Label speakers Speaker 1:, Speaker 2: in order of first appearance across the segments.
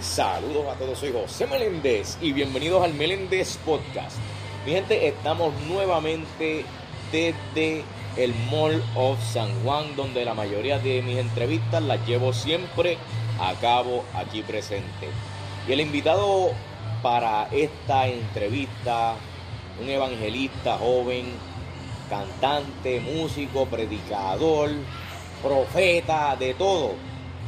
Speaker 1: Saludos a todos, soy José Meléndez y bienvenidos al Meléndez Podcast. Mi gente, estamos nuevamente desde el Mall of San Juan, donde la mayoría de mis entrevistas las llevo siempre a cabo aquí presente. Y el invitado para esta entrevista, un evangelista joven, cantante, músico, predicador, profeta, de todo,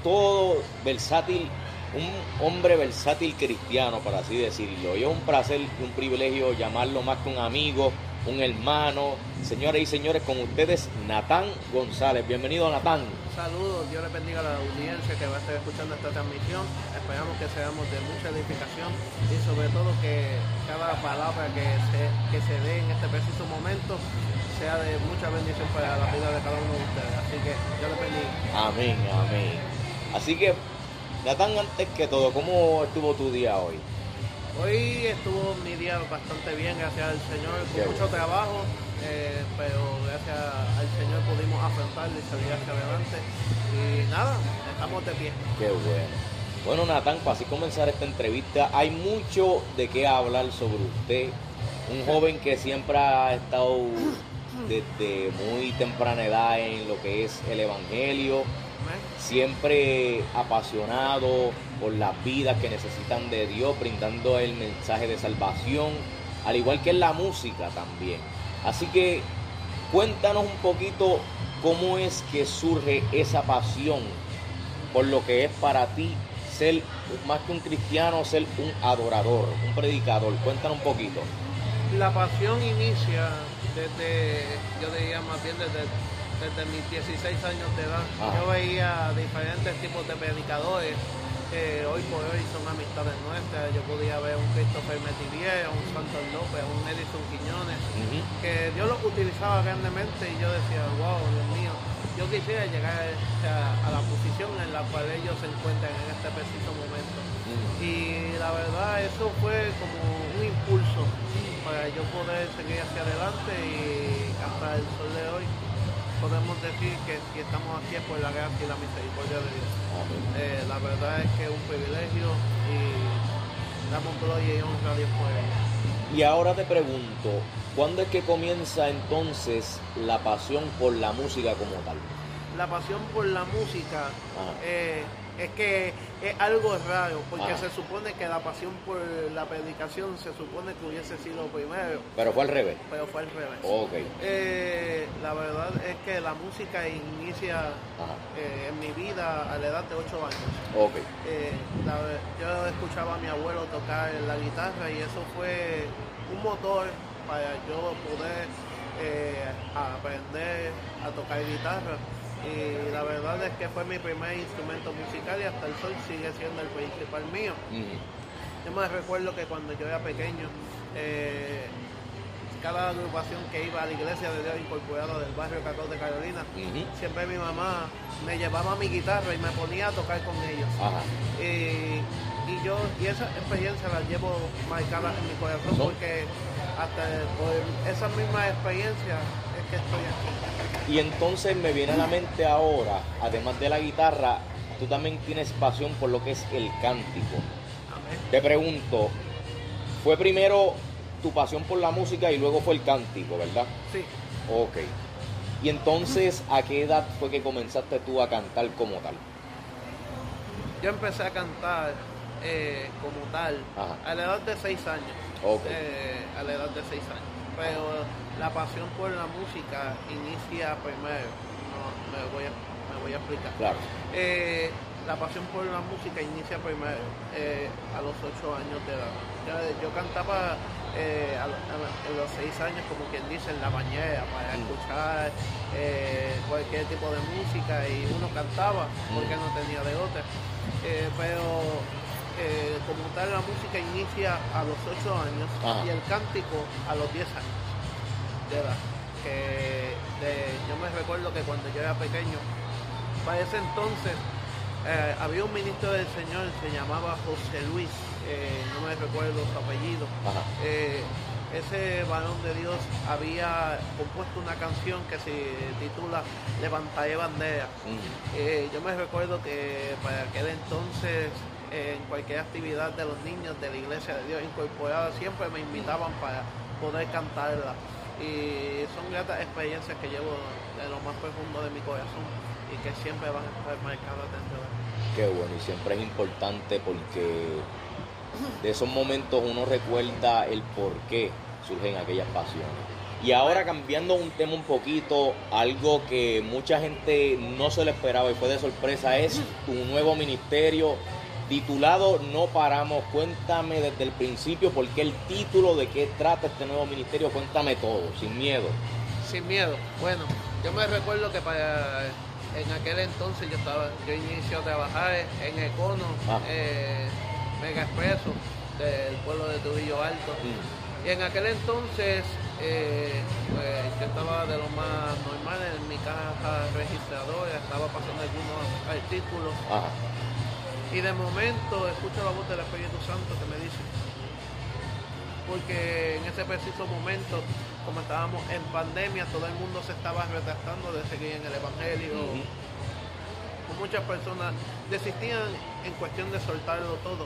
Speaker 1: todo versátil un hombre versátil cristiano, por así decirlo. Y es un placer y un privilegio llamarlo más que un amigo, un hermano. Señoras y señores, con ustedes, Natán González. Bienvenido, Natán.
Speaker 2: Saludos, Dios les bendiga a la audiencia que va a estar escuchando esta transmisión. Esperamos que seamos de mucha edificación y sobre todo que cada palabra que se, que se dé en este preciso momento sea de mucha bendición para la vida de cada uno de ustedes. Así que Dios les bendiga.
Speaker 1: Amén, amén. Así que Natán, antes que todo, ¿cómo estuvo tu día hoy?
Speaker 2: Hoy estuvo mi día bastante bien, gracias al Señor, con mucho trabajo, eh, pero gracias al Señor pudimos afrontarlo y salir hacia adelante. Y nada, estamos de pie.
Speaker 1: Qué bueno. Bueno, Natán, para así comenzar esta entrevista, hay mucho de qué hablar sobre usted. Un joven que siempre ha estado desde muy temprana edad en lo que es el Evangelio, siempre apasionado por las vidas que necesitan de Dios, brindando el mensaje de salvación, al igual que en la música también. Así que cuéntanos un poquito cómo es que surge esa pasión por lo que es para ti ser más que un cristiano, ser un adorador, un predicador. Cuéntanos un poquito.
Speaker 2: La pasión inicia desde, yo diría más bien desde desde mis 16 años de edad. Yo veía diferentes tipos de predicadores que hoy por hoy son amistades nuestras. Yo podía ver un Christopher Metivier, un Santos López, un Edison Quiñones, que Dios los utilizaba grandemente y yo decía, wow, Dios mío, yo quisiera llegar a, la posición en la cual ellos se encuentran en este preciso momento. Y la verdad, eso fue como un impulso para yo poder seguir hacia adelante y hasta el sol de hoy podemos decir que si estamos aquí es por la gracia y la misericordia de Dios. Eh, la verdad es que es un privilegio y damos gloria y honra a Dios por ello.
Speaker 1: Y ahora te pregunto, ¿cuándo es que comienza entonces la pasión por la música como tal?
Speaker 2: La pasión por la música es que es algo raro, porque se supone que la pasión por la predicación se supone que hubiese sido primero.
Speaker 1: Pero fue al revés.
Speaker 2: Pero fue al revés.
Speaker 1: Okay.
Speaker 2: Eh, la verdad es que la música inicia eh, en mi vida a la edad de 8 años.
Speaker 1: Okay.
Speaker 2: Eh, yo escuchaba a mi abuelo tocar la guitarra y eso fue un motor para yo poder aprender a tocar guitarra y la verdad es que fue mi primer instrumento musical y hasta el sol sigue siendo el principal mío. Yo me recuerdo que cuando yo era pequeño, eh, cada agrupación que iba a la iglesia de Dios incorporado del barrio 14 de Carolina, siempre mi mamá me llevaba mi guitarra y me ponía a tocar con ellos. Y, yo y esa experiencia la llevo marcada en mi corazón porque hasta por esa misma experiencia que estoy aquí.
Speaker 1: Y entonces me viene a la mente ahora, además de la guitarra, tú también tienes pasión por lo que es el cántico. Te pregunto, ¿fue primero tu pasión por la música y luego fue el cántico, verdad?
Speaker 2: Sí.
Speaker 1: Ok. Y entonces, ¿a qué edad fue que comenzaste tú a cantar como tal?
Speaker 2: Yo empecé a cantar eh, como tal a la edad de 6 años. Eh, a la edad de 6 años. Pero la pasión por la música inicia primero. No, me, voy a, me voy a explicar.
Speaker 1: Claro.
Speaker 2: Eh, la pasión por la música inicia primero a los 8 años de edad. Yo, cantaba a, los 6 años, como quien dice, en la bañera para mm. escuchar cualquier tipo de música y uno cantaba porque mm. no tenía de otra. pero eh, como tal la música inicia a los 8 años y el cántico a los 10 años de edad. Que yo me recuerdo que cuando yo era pequeño, para ese entonces eh, había un ministro del Señor, se llamaba José Luis, eh, no me recuerdo su apellido. ese varón de Dios había compuesto una canción que se titula Levantaré bandera. yo me recuerdo que para aquel entonces en cualquier actividad de los niños de la Iglesia de Dios Incorporada, siempre me invitaban para poder cantarla. Y son gratas experiencias que llevo de lo más profundo de mi corazón y que siempre van a estar marcadas dentro.
Speaker 1: Qué bueno, y siempre es importante porque de esos momentos uno recuerda el por qué surgen aquellas pasiones. Y ahora cambiando un tema un poquito, algo que mucha gente no se lo esperaba y fue de sorpresa, es tu nuevo ministerio titulado No Paramos. Cuéntame desde el principio por qué el título, de qué trata este nuevo ministerio, cuéntame todo, sin miedo.
Speaker 2: Sin miedo. Bueno, yo me recuerdo que para en aquel entonces yo estaba, yo inicié a trabajar en Econo, ah. eh, Mega Expreso, del pueblo de Trujillo Alto. Mm. Y en aquel entonces eh, pues yo estaba de lo más normal en mi caja registradora, estaba pasando algunos artículos. Y de momento escucho la voz del Espíritu Santo que me dice, porque en ese preciso momento, como estábamos en pandemia, todo el mundo se estaba retractando de seguir en el Evangelio. Muchas personas desistían en cuestión de soltarlo todo.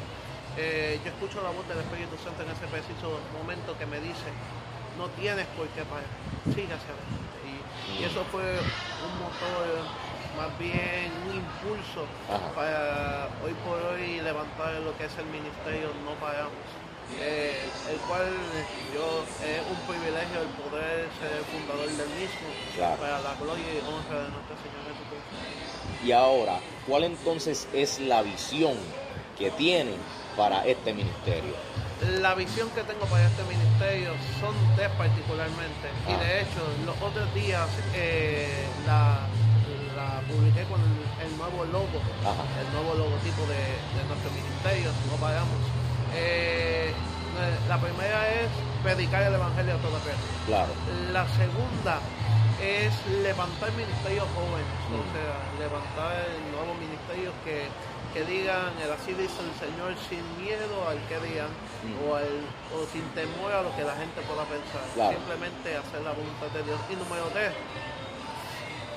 Speaker 2: Eh, yo escucho la voz del Espíritu Santo en ese preciso momento que me dice, no tienes por qué pagar, sigue hacia adelante. Y, eso fue un motor, más bien un impulso para hoy por hoy levantar lo que es el ministerio No Pagamos. Eh, el cual yo es un privilegio el poder ser el fundador del mismo para la gloria y honra de nuestro Señor Jesucristo.
Speaker 1: Y ahora, ¿cuál entonces es la visión que tienen para este ministerio?
Speaker 2: la visión que tengo para este ministerio son tres particularmente. Y de ah. hecho, los otros días eh, la, publiqué con el, nuevo logo, el nuevo logotipo de, nuestro ministerio, no pagamos. Eh, la primera es predicar el Evangelio a toda
Speaker 1: Claro.
Speaker 2: La segunda es levantar ministerios jóvenes, o mm. sea, levantar nuevos ministerios que que digan, el así dice el Señor, sin miedo al que digan o, o sin temor a lo que la gente pueda pensar. Simplemente hacer la voluntad de Dios. Y número tres,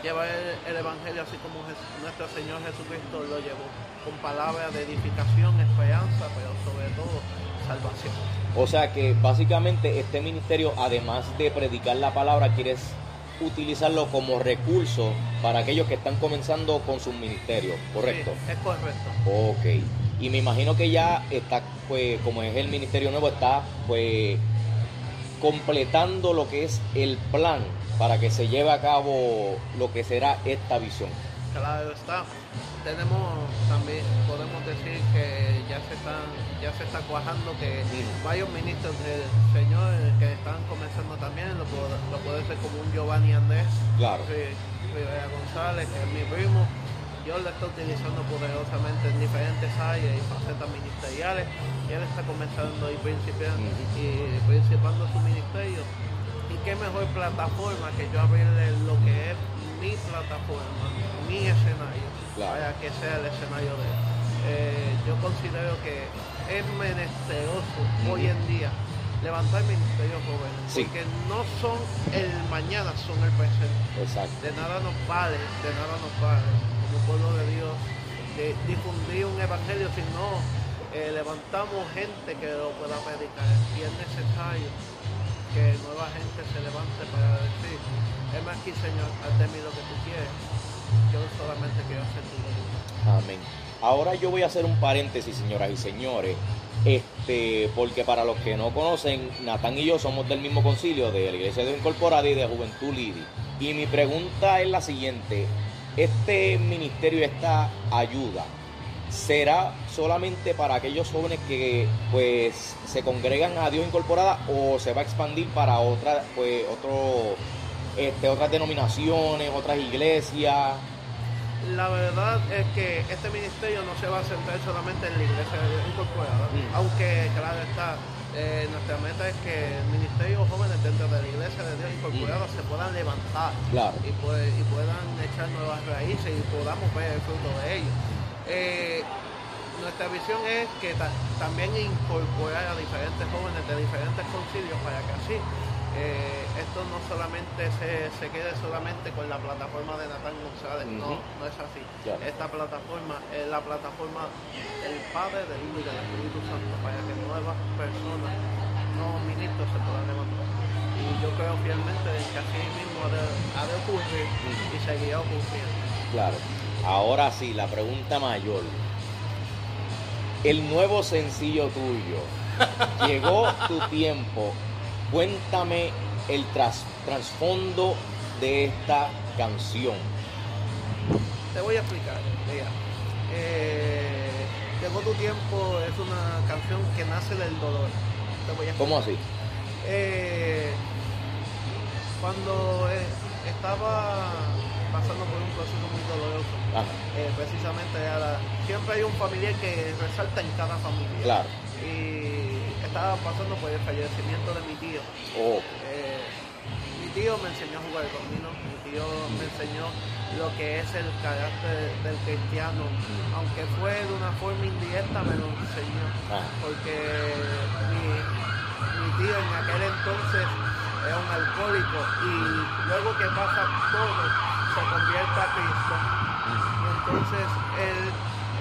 Speaker 2: llevar el, Evangelio así como nuestro Señor Jesucristo lo llevó, con palabras de edificación, esperanza, pero sobre todo salvación.
Speaker 1: O sea que básicamente este ministerio, además de predicar la palabra, quieres utilizarlo como recurso para aquellos que están comenzando con sus ministerios, ¿correcto?
Speaker 2: es correcto.
Speaker 1: Ok. Y me imagino que ya está, pues, como es el ministerio nuevo, está, pues, completando lo que es el plan para que se lleve a cabo lo que será esta visión.
Speaker 2: Claro está. Tenemos también, podemos decir que ya se están, ya se está cuajando que varios ministros del Señor que están comenzando también, lo, puede ser como un Giovanni Andrés,
Speaker 1: claro.
Speaker 2: Rivera González, que es mi primo. Dios lo está utilizando poderosamente en diferentes áreas y facetas ministeriales. Y él está comenzando y principiando, y principando su ministerio. Y qué mejor plataforma que yo abrirle lo que es mi plataforma, mi escenario, para que sea el escenario de él. Eh, yo considero que es menesteroso hoy en día levantar ministerios jóvenes, porque no son el mañana, son el presente. De nada nos vale, de nada nos vale, como pueblo de Dios, de difundir un evangelio, si no eh, levantamos gente que lo pueda predicar. Y es necesario que nueva gente se levante para decir, es más aquí, Señor, haz de mí lo que tú quieres. Yo solamente quiero hacer tu voluntad.
Speaker 1: Amén. Ahora yo voy a hacer un paréntesis, señoras y señores, este, porque para los que no conocen, Natán y yo somos del mismo concilio de la Iglesia de Incorporada y de Juventud Lidi. Y mi pregunta es la siguiente, este ministerio, esta ayuda, ¿será solamente para aquellos jóvenes que pues se congregan a Dios Incorporada o se va a expandir para otra, pues, otro este, otras denominaciones, otras iglesias.
Speaker 2: La verdad es que este ministerio no se va a centrar solamente en la iglesia de Dios incorporada, mm. aunque claro está, eh, nuestra meta es que el ministerio jóvenes dentro de la iglesia de Dios incorporada mm. se puedan levantar y, y, puedan echar nuevas raíces y podamos ver el fruto de ellos. Eh, nuestra visión es que también incorporar a diferentes jóvenes de diferentes concilios para que así eh, esto no solamente se, se, quede solamente con la plataforma de Natal González, no, no es así. Esta plataforma es la plataforma del Padre, del Hijo y del Espíritu Santo para que nuevas personas, nuevos ministros se puedan levantar. Y yo creo fielmente que así mismo ha de, ocurrir y seguirá ocurriendo.
Speaker 1: Claro. Ahora sí, la pregunta mayor. El nuevo sencillo tuyo, llegó tu tiempo Cuéntame el trasfondo de esta canción.
Speaker 2: Te voy a explicar. Mira, eh, Llegó tu tiempo es una canción que nace del dolor.
Speaker 1: ¿Cómo así?
Speaker 2: Eh, cuando eh, estaba pasando por un proceso muy doloroso, precisamente siempre hay un familiar que resalta en cada familia.
Speaker 1: Claro.
Speaker 2: Y estaba pasando por el fallecimiento de mi tío.
Speaker 1: Oh.
Speaker 2: Eh, mi tío me enseñó a jugar conmigo, mi tío me enseñó lo que es el carácter del cristiano, mm. aunque fue de una forma indirecta me lo enseñó, ah. porque mi, tío en aquel entonces era un alcohólico y luego que pasa todo se convierte a Cristo. Mm. entonces él,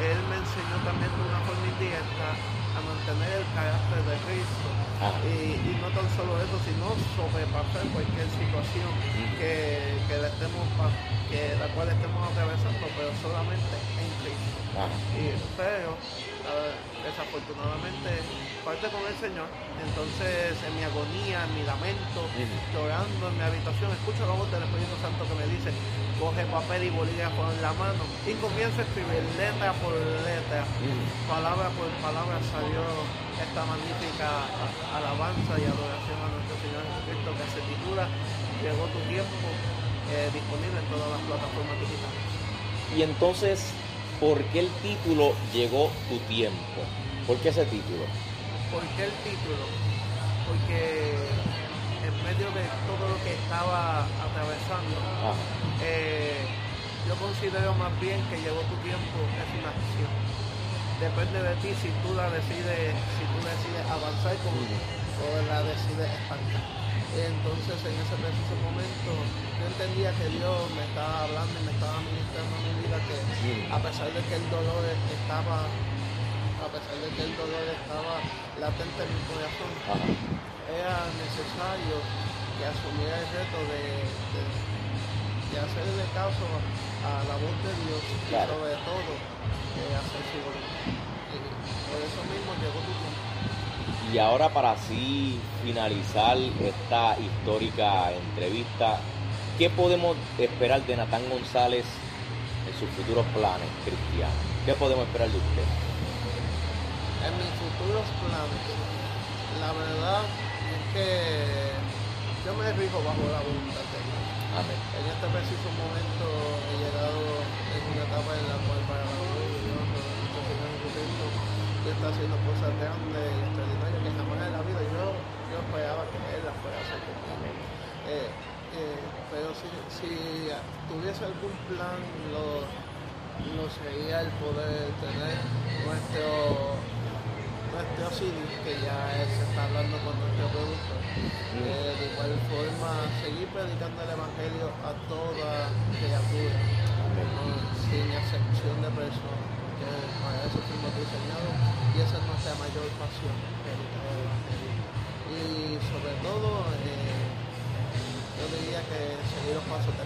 Speaker 2: él me enseñó también de una forma indirecta a mantener el carácter de Cristo. Y, no tan solo eso, sino sobrepasar cualquier situación que, que, estemos, que la cual estemos atravesando, pero solamente en Cristo. Y, pero desafortunadamente parte con el Señor, entonces en mi agonía, en mi lamento, llorando en mi habitación, escucho la voz del Espíritu Santo que me dice, coge papel y bolígrafo en la mano y comienza a escribir letra por letra, palabra por palabra salió esta magnífica alabanza y adoración a nuestro Señor Jesucristo que se titula Llegó tu tiempo, eh, disponible en todas las plataformas digitales.
Speaker 1: Y entonces ¿por qué el título llegó tu tiempo? ¿Por qué ese título?
Speaker 2: ¿Por qué el título? Porque en medio de todo lo que estaba atravesando, eh, yo considero más bien que llegó tu tiempo es una acción. Depende de ti si tú la decides, si tú decides avanzar con, o la decides estancar. Entonces en ese preciso momento yo entendía que Dios me estaba hablando y me estaba ministrando a mi vida que a pesar de que el dolor estaba, a pesar de que el dolor estaba latente en mi corazón, era necesario que asumiera el reto de, de, hacerle caso a la voz de Dios y sobre todo hacer su voluntad. por eso mismo llegó tu tiempo.
Speaker 1: Y ahora para así finalizar esta histórica entrevista, ¿qué podemos esperar de Natán González en sus futuros planes cristianos? ¿Qué podemos esperar de usted?
Speaker 2: En mis futuros planes, la verdad es que yo me rijo bajo la voluntad. En este preciso momento he llegado en una etapa en la cual para de Dios, nuestro Señor Jesucristo, está haciendo cosas grandes y extraordinarias que jamás en la vida yo, yo esperaba que él las fuera a hacer conmigo. Eh, eh, pero si, si, tuviese algún plan, lo, lo sería el poder tener nuestro nuestro CD, que ya se está hablando con nuestro producto. Eh, de igual forma, seguir predicando el Evangelio a toda criatura, sin excepción de personas, que para eso fuimos diseñados y esa es nuestra mayor pasión y sobre todo eh, yo diría que seguir los pasos de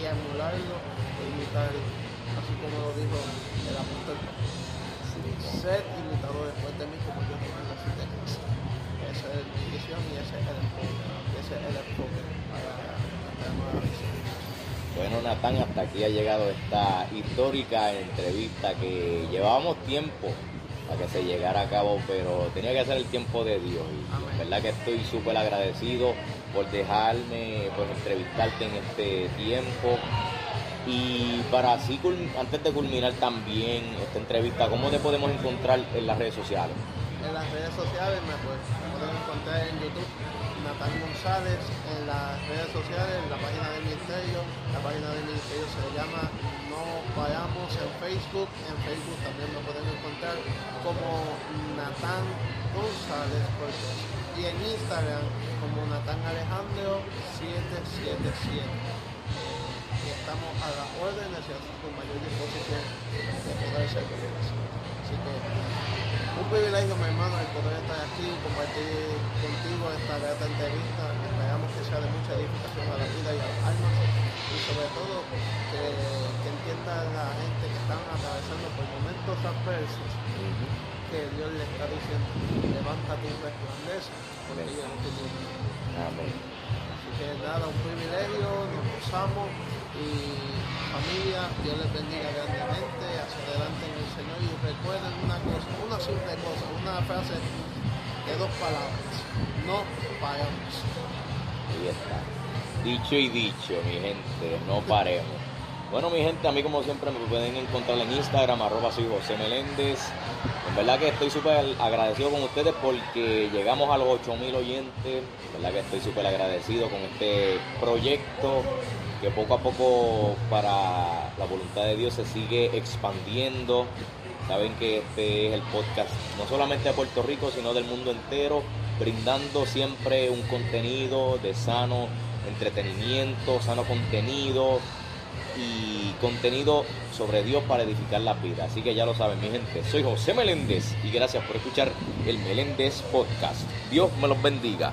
Speaker 2: y emularlo e imitar así como lo dijo el apóstol ser imitador después de mí como yo tengo la Cristo esa es mi visión y ese es el enfoque ese es el enfoque para nueva visión
Speaker 1: bueno, Natán, hasta aquí ha llegado esta histórica entrevista que llevábamos tiempo para que se llegara a cabo, pero tenía que ser el tiempo de Dios. Y verdad que estoy súper agradecido por dejarme pues, entrevistarte en este tiempo. Y para así, antes de culminar también esta entrevista, ¿cómo te podemos encontrar en las redes sociales?
Speaker 2: En las redes sociales me, pueden encontrar en YouTube Natal González, en las redes sociales, en la página del ministerio. La página del ministerio se llama No Paramos en Facebook. En Facebook también me pueden encontrar como Natán González y en Instagram como Natán Alejandro 777. Y estamos a las órdenes y con mayor disposición de poder servir. Privilegio, mi hermano, el poder estar aquí compartir contigo esta grata entrevista. Esperamos que sea de mucha edificación a la vida y a las almas. Y sobre todo que, que entiendan la gente que están atravesando por momentos adversos que Dios le está diciendo, levántate y resplandece, porque Amén. Así que nada, un privilegio, nos gozamos y familia, Dios les bendiga grandemente, hacia adelante en el Señor y recuerden una cosa, una simple cosa, una frase de dos palabras, no paramos.
Speaker 1: Ahí está. Dicho y dicho, mi gente, no paremos. Bueno, mi gente, a mí como siempre me pueden encontrar en Instagram, arroba soy José Meléndez. En verdad que estoy súper agradecido con ustedes porque llegamos a los 8000 oyentes. En verdad que estoy súper agradecido con este proyecto que poco a poco para la voluntad de Dios se sigue expandiendo. Saben que este es el podcast no solamente de Puerto Rico, sino del mundo entero, brindando siempre un contenido de sano entretenimiento, sano contenido, y contenido sobre Dios para edificar la vida. Así que ya lo saben, mi gente. Soy José Meléndez y gracias por escuchar el Meléndez Podcast. Dios me los bendiga.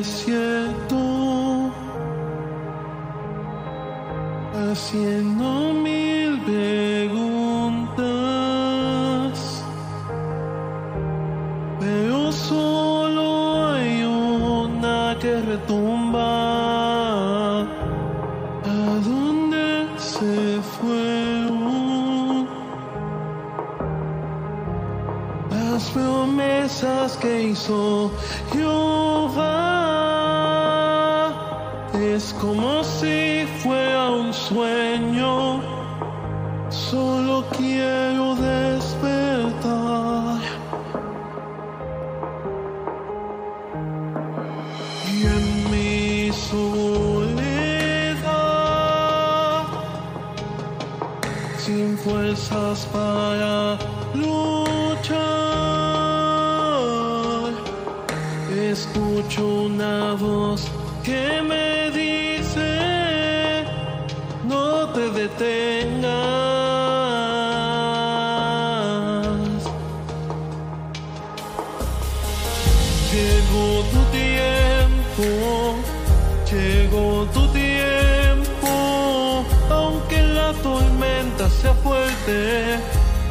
Speaker 3: desierto, haciendo mil preguntas. Pero solo hay una que retumba. ¿A dónde se fueron las promesas que hizo?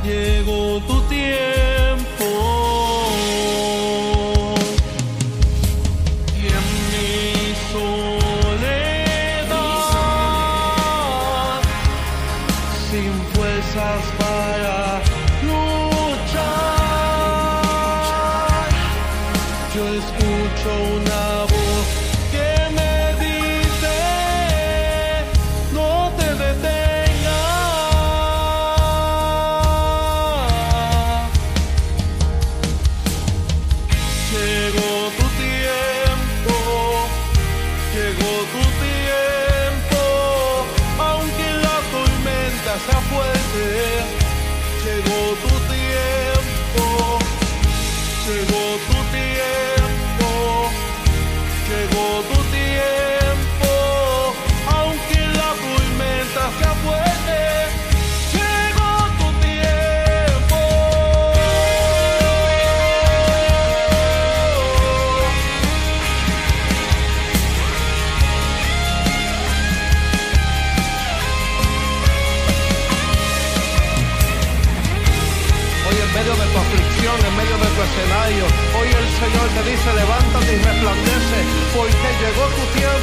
Speaker 3: llegó tu tiempo llegó tu tiempo, aunque la tormenta
Speaker 2: sea fuerte, llegó tu dice, levántate y resplandece, porque llegó tu tiempo.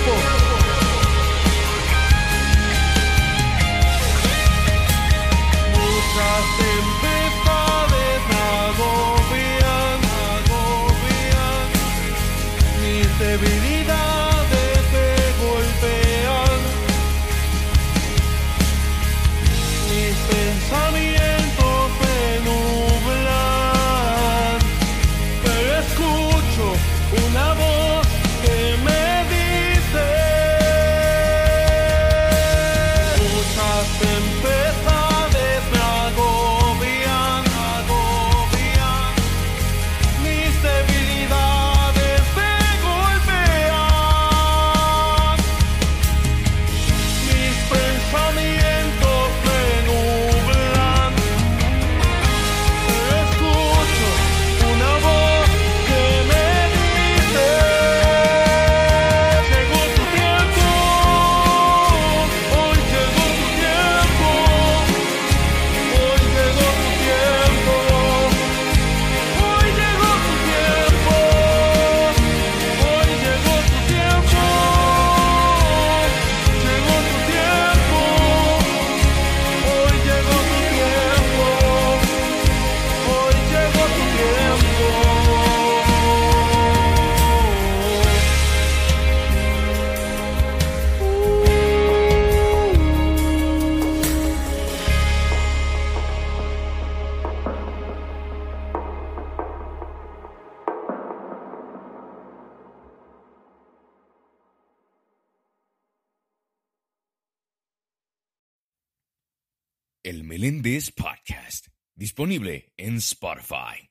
Speaker 1: in this
Speaker 2: podcast, disponible en Spotify.